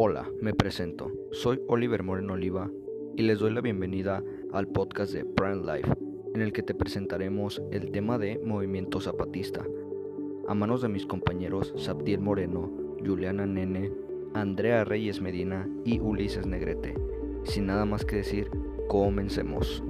Hola, me presento. Soy Oliver Moreno Oliva y les doy la bienvenida al podcast de Prime Life, en el que te presentaremos el tema de movimiento zapatista, a manos de mis compañeros Sabdiel Moreno, Juliana Nene, Andrea Reyes Medina y Ulises Negrete. Sin nada más que decir, comencemos.